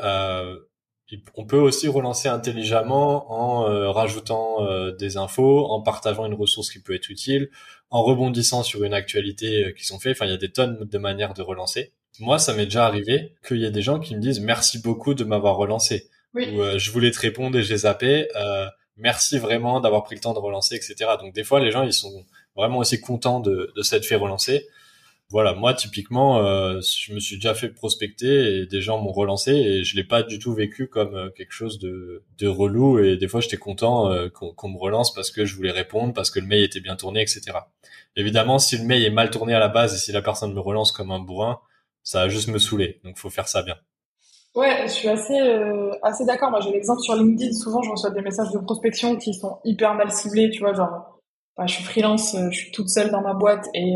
on peut aussi relancer intelligemment en euh, rajoutant euh, des infos, en partageant une ressource qui peut être utile, en rebondissant sur une actualité euh, qui sont faits. Enfin, il y a des tonnes de manières de relancer. Moi, ça m'est déjà arrivé qu'il y ait des gens qui me disent merci beaucoup de m'avoir relancé. Oui. Ou je voulais te répondre et j'ai zappé. merci vraiment d'avoir pris le temps de relancer, etc. Donc des fois, les gens ils sont vraiment aussi contents de, de s'être fait relancer voilà, moi typiquement, euh, je me suis déjà fait prospecter et des gens m'ont relancé et je l'ai pas du tout vécu comme euh, quelque chose de, relou et des fois j'étais content euh, qu'on me relance parce que je voulais répondre, parce que le mail était bien tourné, etc. Évidemment, si le mail est mal tourné à la base et si la personne me relance comme un bourrin, ça va juste me saouler. Donc faut faire ça bien. Ouais, je suis assez assez d'accord. Moi, j'ai l'exemple sur LinkedIn. Souvent, je reçois des messages de prospection qui sont hyper mal ciblés. Tu vois, genre, bah, je suis freelance, je suis toute seule dans ma boîte et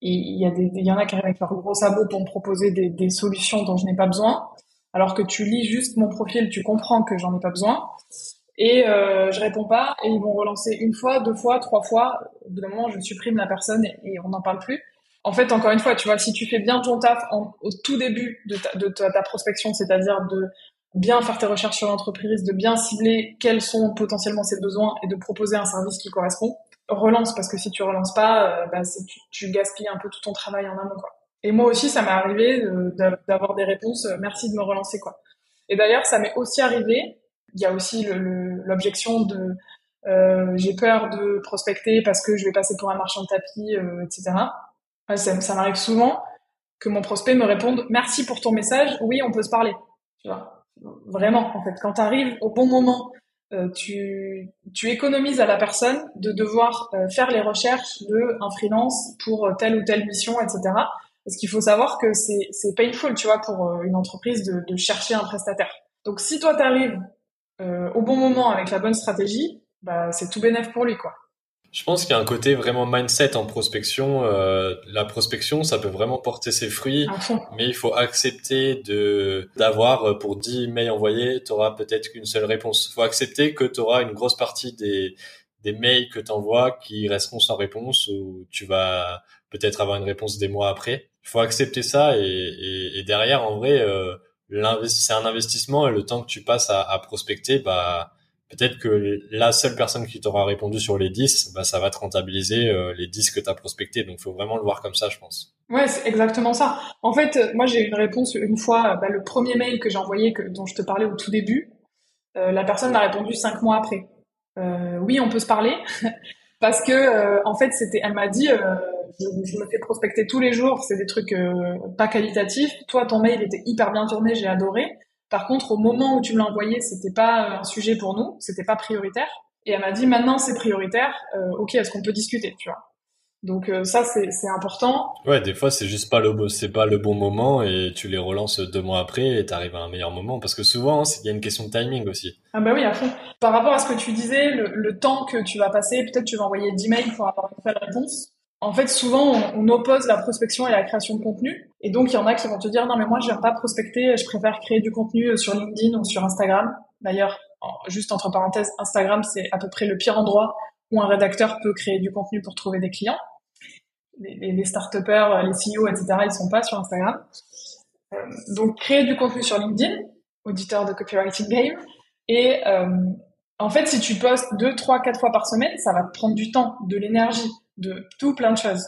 il y a des, il y en a qui arrivent avec leur gros sabot pour me proposer des, des solutions dont je n'ai pas besoin. Alors que tu lis juste mon profil, tu comprends que j'en ai pas besoin. Et euh, je réponds pas et ils vont relancer une fois, deux fois, trois fois. Au bout d'un moment, je supprime la personne et, on n'en parle plus. En fait, encore une fois, tu vois, si tu fais bien ton taf au tout début de ta, de ta prospection, c'est-à-dire de bien faire tes recherches sur l'entreprise, de bien cibler quels sont potentiellement ses besoins et de proposer un service qui correspond, relance parce que si tu relances pas, euh, bah, tu, gaspilles un peu tout ton travail en amont quoi. Et moi aussi, ça m'est arrivé d'avoir des réponses. Euh, merci de me relancer quoi. Et d'ailleurs, ça m'est aussi arrivé. Il y a aussi l'objection de euh, j'ai peur de prospecter parce que je vais passer pour un marchand de tapis, euh, etc. Ça, ça m'arrive souvent que mon prospect me réponde merci pour ton message. Oui, on peut se parler. Tu vois, vraiment en fait, quand tu arrives au bon moment euh, tu, tu économises à la personne de devoir euh, faire les recherches de un freelance pour telle ou telle mission, etc. Parce qu'il faut savoir que c'est c'est painful, tu vois, pour euh, une entreprise de, de chercher un prestataire. Donc si toi t'arrives euh, au bon moment avec la bonne stratégie, bah c'est tout bénéf pour lui, quoi. Je pense qu'il y a un côté vraiment mindset en prospection. Euh, la prospection, ça peut vraiment porter ses fruits, mais il faut accepter de d'avoir euh, pour 10 mails envoyés, tu auras peut-être qu'une seule réponse. Il faut accepter que tu auras une grosse partie des des mails que tu envoies qui resteront sans réponse ou tu vas peut-être avoir une réponse des mois après. Il faut accepter ça et, et, et derrière, en vrai, euh, c'est un investissement et le temps que tu passes à, à prospecter, bah peut-être que la seule personne qui t'aura répondu sur les 10, bah, ça va te rentabiliser euh, les 10 que tu as prospecté. Donc, faut vraiment le voir comme ça, je pense. Ouais, c'est exactement ça. En fait, euh, moi, j'ai eu une réponse une fois, bah, le premier mail que j'ai envoyé, que, dont je te parlais au tout début, euh, la personne m'a répondu cinq mois après. Euh, oui, on peut se parler. Parce que, euh, en fait, c'était, elle m'a dit, je, me fais prospecter tous les jours, c'est des trucs pas qualitatifs. Toi, ton mail était hyper bien tourné, j'ai adoré. Par contre, au moment où tu me l'as envoyé, c'était pas un sujet pour nous, c'était pas prioritaire. Et elle m'a dit maintenant c'est prioritaire. Euh, ok, est-ce qu'on peut discuter, tu vois Donc euh, ça c'est important. Ouais, des fois c'est juste pas le c'est pas le bon moment et tu les relances deux mois après et t'arrives à un meilleur moment parce que souvent il y a une question de timing aussi. Ah bah oui à fond. Par rapport à ce que tu disais, le, le temps que tu vas passer, peut-être tu vas envoyer 10 mails pour avoir une seule réponse en fait, souvent, on, oppose la prospection et la création de contenu. Et donc, il y en a qui vont te dire, non, mais moi, j'aime pas prospecter, je préfère créer du contenu euh, sur LinkedIn ou sur Instagram. D'ailleurs, juste entre parenthèses, Instagram, c'est à peu près le pire endroit où un rédacteur peut créer du contenu pour trouver des clients. Les, les start-upers, les CEO, etc., ils sont pas sur Instagram. Euh, donc, créer du contenu sur LinkedIn, auditeur de Copywriting Game. Et euh, en fait, si tu postes deux, trois, quatre fois par semaine, ça va te prendre du temps, de l'énergie de tout plein de choses.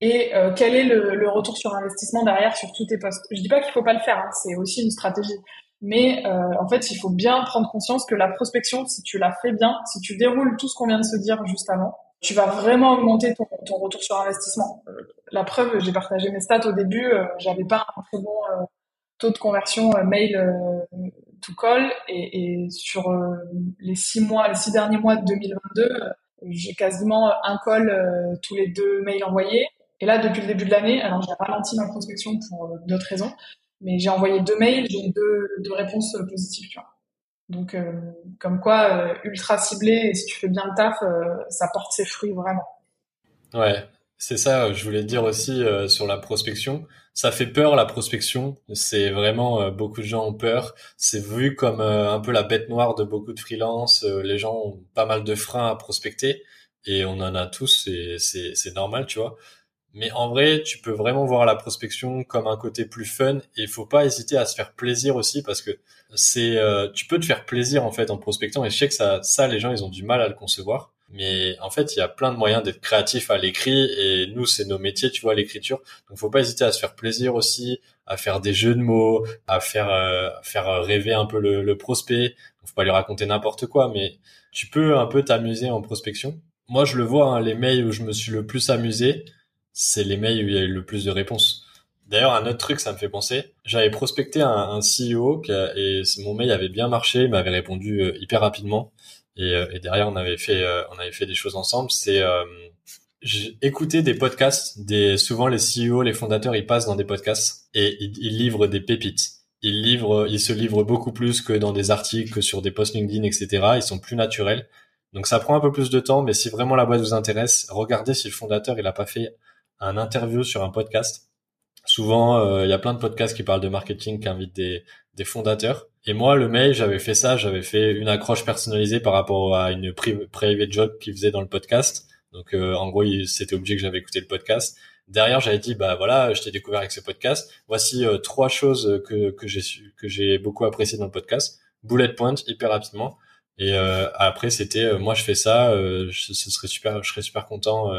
Et euh, quel est le, retour sur investissement derrière sur tous tes postes? Je dis pas qu'il faut pas le faire, hein, c'est aussi une stratégie. Mais euh, en fait, il faut bien prendre conscience que la prospection, si tu la fais bien, si tu déroules tout ce qu'on vient de se dire juste avant, tu vas vraiment augmenter ton, retour sur investissement. Euh, la preuve, j'ai partagé mes stats au début, j'avais pas un très bon taux de conversion mail to call, et, sur les six mois, les six derniers mois de 2022 j'ai quasiment un call euh, tous les deux mails envoyés. Et là, depuis le début de l'année, alors j'ai ralenti ma prospection pour euh, d'autres raisons, mais j'ai envoyé deux mails, j'ai deux, deux réponses euh, positives, tu vois. Donc, comme quoi, ultra ciblé, et si tu fais bien le taf, ça porte ses fruits vraiment. Ouais, c'est ça, je voulais dire aussi sur la prospection. Ça fait peur la prospection. C'est vraiment beaucoup de gens ont peur. C'est vu comme un peu la bête noire de beaucoup de freelance. les gens ont pas mal de freins à prospecter et on en a tous. C'est normal, tu vois. Mais en vrai, tu peux vraiment voir la prospection comme un côté plus fun et faut pas hésiter à se faire plaisir aussi parce que c'est tu peux te faire plaisir en fait en prospectant et je sais que ça ça les gens ils ont du mal à le concevoir mais en fait, il y a plein de moyens d'être créatif à l'écrit et nous, c'est nos métiers, tu vois, l'écriture. Donc, faut pas hésiter à se faire plaisir aussi, à faire des jeux de mots, à faire euh, faire rêver un peu le, le prospect. Donc, faut pas lui raconter n'importe quoi, mais tu peux un peu t'amuser en prospection. Moi, je le vois, hein, les mails où je me suis le plus amusé, c'est les mails où il y a eu le plus de réponses. D'ailleurs, un autre truc, ça me fait penser. J'avais prospecté un, un CEO et mon mail avait bien marché, il m'avait répondu euh, hyper rapidement. Et, euh, et, derrière on avait fait euh, on avait fait des choses ensemble. C'est euh, j'ai écouté des podcasts des souvent les CEO les fondateurs ils passent dans des podcasts et ils, ils, livrent des pépites. Ils livrent ils se livrent beaucoup plus que dans des articles que sur des posts LinkedIn etc ils sont plus naturels. Donc ça prend un peu plus de temps mais si vraiment la boîte vous intéresse regardez si le fondateur il a pas fait un interview sur un podcast. Souvent il y a plein de podcasts qui parlent de marketing qui invitent des des fondateurs et moi, le mail, j'avais fait ça, j'avais fait une accroche personnalisée par rapport à une private job qu'il faisait dans le podcast. Donc, euh, en gros, c'était obligé que j'avais écouté le podcast. Derrière, j'avais dit, bah voilà, je t'ai découvert avec ce podcast. Voici euh, trois choses que que j'ai que j'ai beaucoup apprécié dans le podcast. Bullet point, hyper rapidement. Et euh, après, c'était, moi, je fais ça. ce serait super, je serais super content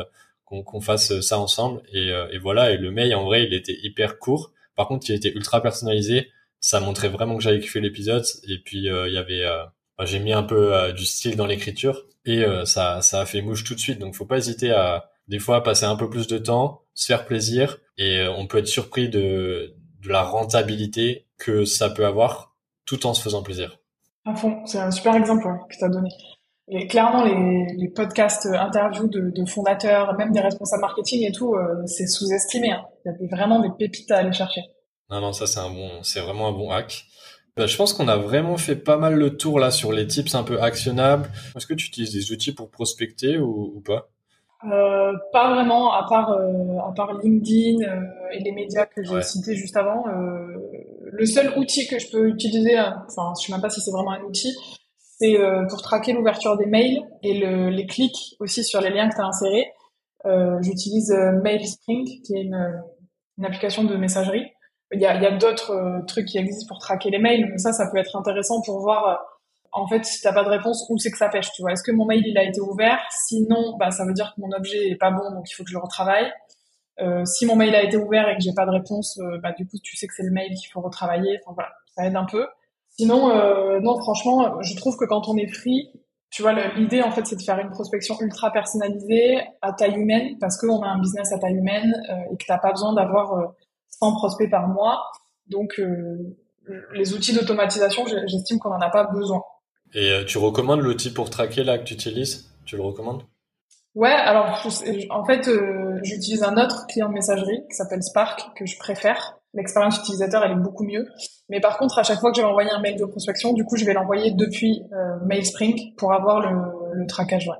qu'on qu'on fasse ça ensemble. Et, et voilà. Et le mail, en vrai, il était hyper court. Par contre, il était ultra personnalisé ça montrait vraiment que j'avais kiffé l'épisode et puis euh, il y avait euh, j'ai mis un peu euh, du style dans l'écriture et ça ça a fait mouche tout de suite donc faut pas hésiter à des fois passer un peu plus de temps se faire plaisir et on peut être surpris de de la rentabilité que ça peut avoir tout en se faisant plaisir à fond c'est un super exemple que tu as donné Et clairement, les, les podcasts interviews de, de, fondateurs, même des responsables marketing et tout, euh, c'est sous-estimé. Hein. Il y a vraiment des pépites à aller chercher. Non, non, ça c'est un bon, c'est vraiment un bon hack. Bah, je pense qu'on a vraiment fait pas mal le tour là sur les tips un peu actionnables. Est-ce que tu utilises des outils pour prospecter ou, ou pas? Euh, Pas vraiment, à part euh, à part LinkedIn euh, et les médias que j'ai cités juste avant. Euh, le seul outil que je peux utiliser, enfin, je sais même pas si c'est vraiment un outil, c'est euh, pour traquer l'ouverture des mails et le, les clics aussi sur les liens que tu as insérés. Euh, J'utilise euh, MailSpring, qui est une, une, application de messagerie. Il y a, d'autres euh, trucs qui existent pour traquer les mails, mais ça, ça peut être intéressant pour voir, en fait, si t'as pas de réponse, où c'est que ça pêche. Tu vois, est-ce que mon mail il a été ouvert? Sinon, bah ça veut dire que mon objet est pas bon, donc il faut que je le retravaille. Euh, si mon mail a été ouvert et que j'ai pas de réponse, bah du coup tu sais que c'est le mail qu'il faut retravailler. Enfin voilà, ça aide un peu. Sinon, euh, non, franchement, je trouve que quand on est free, tu vois, l'idée en fait, c'est de faire une prospection ultra personnalisée à taille humaine, parce qu'on a un business à taille humaine euh, et que t'as pas besoin d'avoir euh, 100 prospects par mois. Donc, euh, les outils d'automatisation, j'estime qu'on en a pas besoin. Et euh, tu recommandes l'outil pour traquer là que tu utilises? Tu le recommandes? Ouais, alors en fait, euh, j'utilise un autre client de messagerie qui s'appelle Spark que je préfère. L'expérience utilisateur, elle est beaucoup mieux. Mais par contre, à chaque fois que je vais envoyer un mail de prospection, du coup, je vais l'envoyer depuis euh, MailSpring pour avoir le, le traquage. Ouais.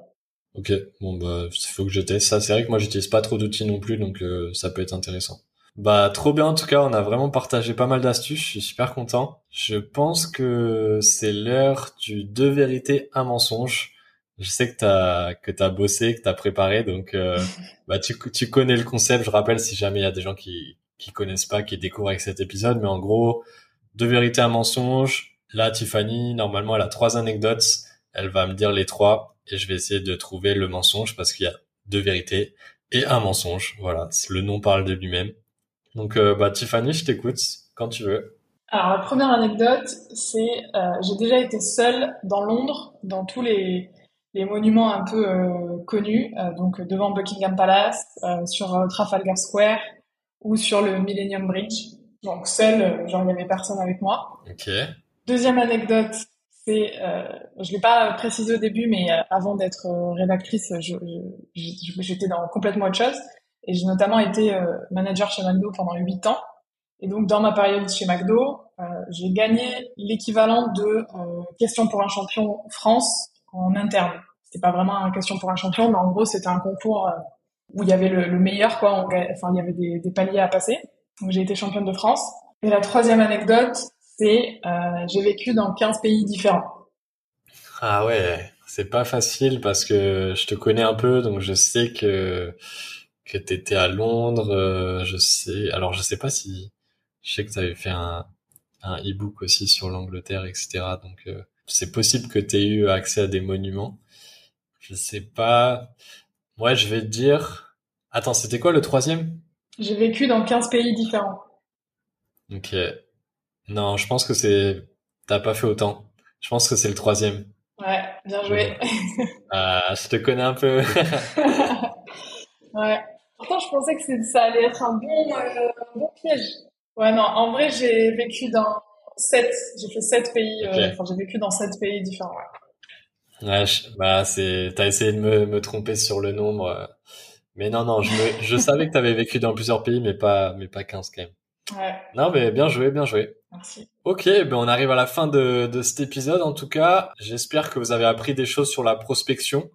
Ok, bon bah, il faut que je teste ça. C'est vrai que moi, j'utilise pas trop d'outils non plus, donc euh, ça peut être intéressant. Bah trop bien en tout cas, on a vraiment partagé pas mal d'astuces, je suis super content. Je pense que c'est l'heure du deux vérités, un mensonge je sais que t'as que t'as bossé, que t'as préparé, donc euh, bah tu tu connais le concept. Je rappelle si jamais il y a des gens qui qui connaissent pas, qui découvrent avec cet épisode, mais en gros, deux vérités, un mensonge. Là, Tiffany, normalement, elle a trois anecdotes. Elle va me dire les trois et je vais essayer de trouver le mensonge parce qu'il y a deux vérités et un mensonge. Voilà, le nom parle de lui-même. Donc, euh, bah Tiffany, je t'écoute quand tu veux. Alors la première anecdote, c'est euh, j'ai déjà été seule dans Londres, dans tous les les monuments un peu euh, connus, euh, donc devant Buckingham Palace, sur Trafalgar Square ou sur le Millennium Bridge. Donc seul, genre il y avait personne avec moi. Ok. Deuxième anecdote, c'est, je l'ai pas précisé au début, mais avant d'être rédactrice, j'étais dans complètement autre chose. Et j'ai notamment été manager chez McDo pendant huit ans. Et donc dans ma période chez McDo, j'ai gagné l'équivalent de Question pour un champion France en interne. C'était pas vraiment une question pour un champion, mais en gros, c'était un concours euh, où il y avait le, meilleur, quoi. enfin, il y avait des, des, paliers à passer. Donc, j'ai été championne de France. Et la troisième anecdote, c'est euh, j'ai vécu dans 15 pays différents. Ah ouais, c'est pas facile parce que je te connais un peu, donc je sais que que t'étais à Londres. Euh, je sais. Alors, je sais pas si je sais que tu avais fait un un e-book aussi sur l'Angleterre, etc. Donc euh, c'est possible que tu aies eu accès à des monuments. Je sais pas. Moi, je vais te dire. Attends, c'était quoi le troisième? J'ai vécu dans 15 pays différents. Ok. Non, je pense que c'est. T'as pas fait autant. Je pense que c'est le troisième. Ouais, bien joué. Ah, je te connais un peu. ouais. Pourtant, je pensais que ça allait être un bon, euh, un bon piège. Ouais, non, en vrai, j'ai vécu dans sept, j'ai fait sept pays, euh, enfin, j'ai vécu dans sept pays différents, ouais. Ouais, bah, c'est, t'as essayé de me, me tromper sur le nombre. Euh. Mais non, non, je me, je savais que t'avais vécu dans plusieurs pays, mais pas, mais pas 15 quand même. Ouais. Non, mais bien joué, bien joué. Merci. Ok, ben on arrive à la fin de, de cet épisode. En tout cas, j'espère que vous avez appris des choses sur la prospection.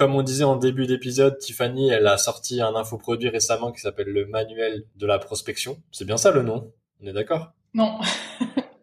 Comme on disait en début d'épisode, Tiffany, elle a sorti un infoproduit récemment qui s'appelle le manuel de la prospection. C'est bien ça le nom? On est d'accord? Non.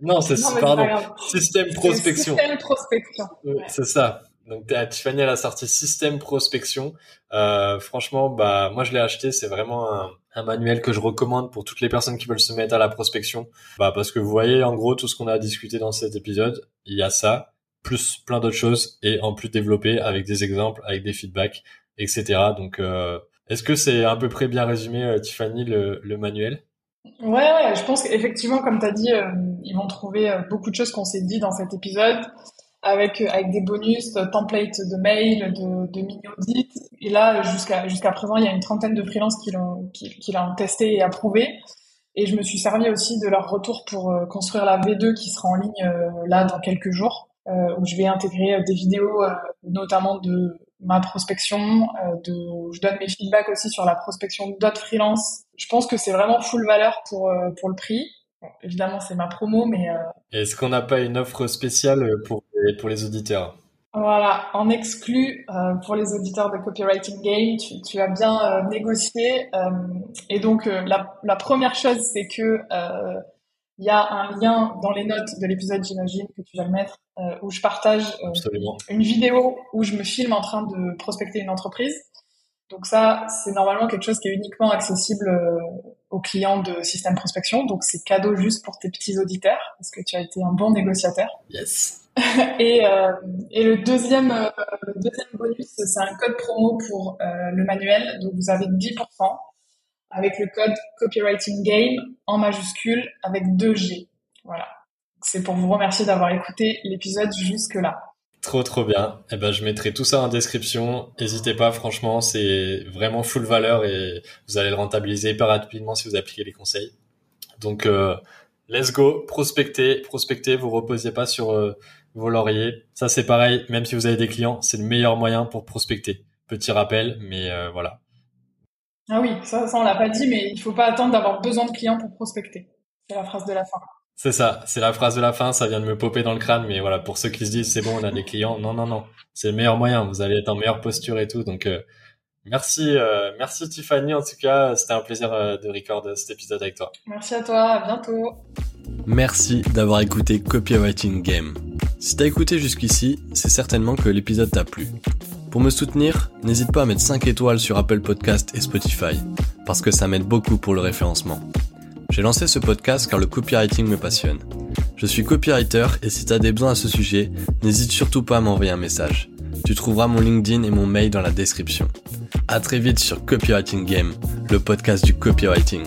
non, c'est pardon. Système prospection. Système prospection. C'est ça. Donc Tiffany, elle a sorti Système prospection. Euh, franchement, bah moi je l'ai acheté. C'est vraiment un, un, manuel que je recommande pour toutes les personnes qui veulent se mettre à la prospection. Bah parce que vous voyez en gros tout ce qu'on a discuté dans cet épisode. Il y a ça plus plein d'autres choses et en plus développé avec des exemples, avec des feedbacks, etc. Donc, euh, est-ce que c'est à peu près bien résumé, euh, Tiffany, le, manuel? Ouais, ouais, je pense qu'effectivement, comme tu as dit, euh, ils vont trouver beaucoup de choses qu'on s'est dit dans cet épisode, avec avec des bonus, templates de mail, de, de mini-audits. Et là, jusqu'à jusqu'à présent, il y a une trentaine de freelances qui l'ont qui, testé et approuvé. Et je me suis servi aussi de leur retour pour construire la V2 qui sera en ligne là dans quelques jours. Où je vais intégrer des vidéos, notamment de ma prospection, de, je donne mes feedbacks aussi sur la prospection d'autres freelances. Je pense que c'est vraiment full valeur pour pour le prix. évidemment, c'est ma promo, mais. Est-ce qu'on n'a pas une offre spéciale pour pour les auditeurs? Voilà, en exclu euh, pour les auditeurs de Copywriting Game, tu, tu as bien euh, négocié. Euh, et donc euh, la, la, première chose, c'est que il y a un lien dans les notes de l'épisode, j'imagine, que tu vas le mettre, où je partage une vidéo où je me filme en train de prospecter une entreprise. Donc ça, c'est normalement quelque chose qui est uniquement accessible aux clients de Système Prospection. Donc c'est cadeau juste pour tes petits auditeurs, parce que tu as été un bon négociateur. Yes. et, euh, et le deuxième, euh, le deuxième bonus, c'est un code promo pour euh, le manuel. Donc vous avez 10% avec le code Copywriting Game en majuscule avec 2G. Voilà. C'est pour vous remercier d'avoir écouté l'épisode jusque-là. Trop trop bien. Eh ben je mettrai tout ça en description. N'hésitez pas, franchement, c'est vraiment full valeur et vous allez le rentabiliser hyper rapidement si vous appliquez les conseils. Donc euh, let's go, prospectez, prospectez, vous reposez pas sur euh, vos lauriers. Ça, c'est pareil, même si vous avez des clients, c'est le meilleur moyen pour prospecter. Petit rappel, mais euh, voilà. Ah oui, ça, ça on l'a pas dit, mais il faut pas attendre d'avoir besoin de clients pour prospecter. C'est la phrase de la fin. C'est ça, c'est la phrase de la fin, ça vient de me popper dans le crâne, mais voilà, pour ceux qui se disent c'est bon, on a des clients, non, non, non, c'est le meilleur moyen, vous allez être en meilleure posture et tout, donc euh, merci, euh, merci Tiffany, en tout cas, c'était un plaisir de recorder cet épisode avec toi. Merci à toi, à bientôt. Merci d'avoir écouté Copywriting Game. Si t'as écouté jusqu'ici, c'est certainement que l'épisode t'a plu. Pour me soutenir, n'hésite pas à mettre 5 étoiles sur Apple Podcast et Spotify, parce que ça m'aide beaucoup pour le référencement. J'ai lancé ce podcast car le copywriting me passionne. Je suis copywriter et si t'as des besoins à ce sujet, n'hésite surtout pas à m'envoyer un message. Tu trouveras mon LinkedIn et mon mail dans la description. À très vite sur Copywriting Game, le podcast du copywriting.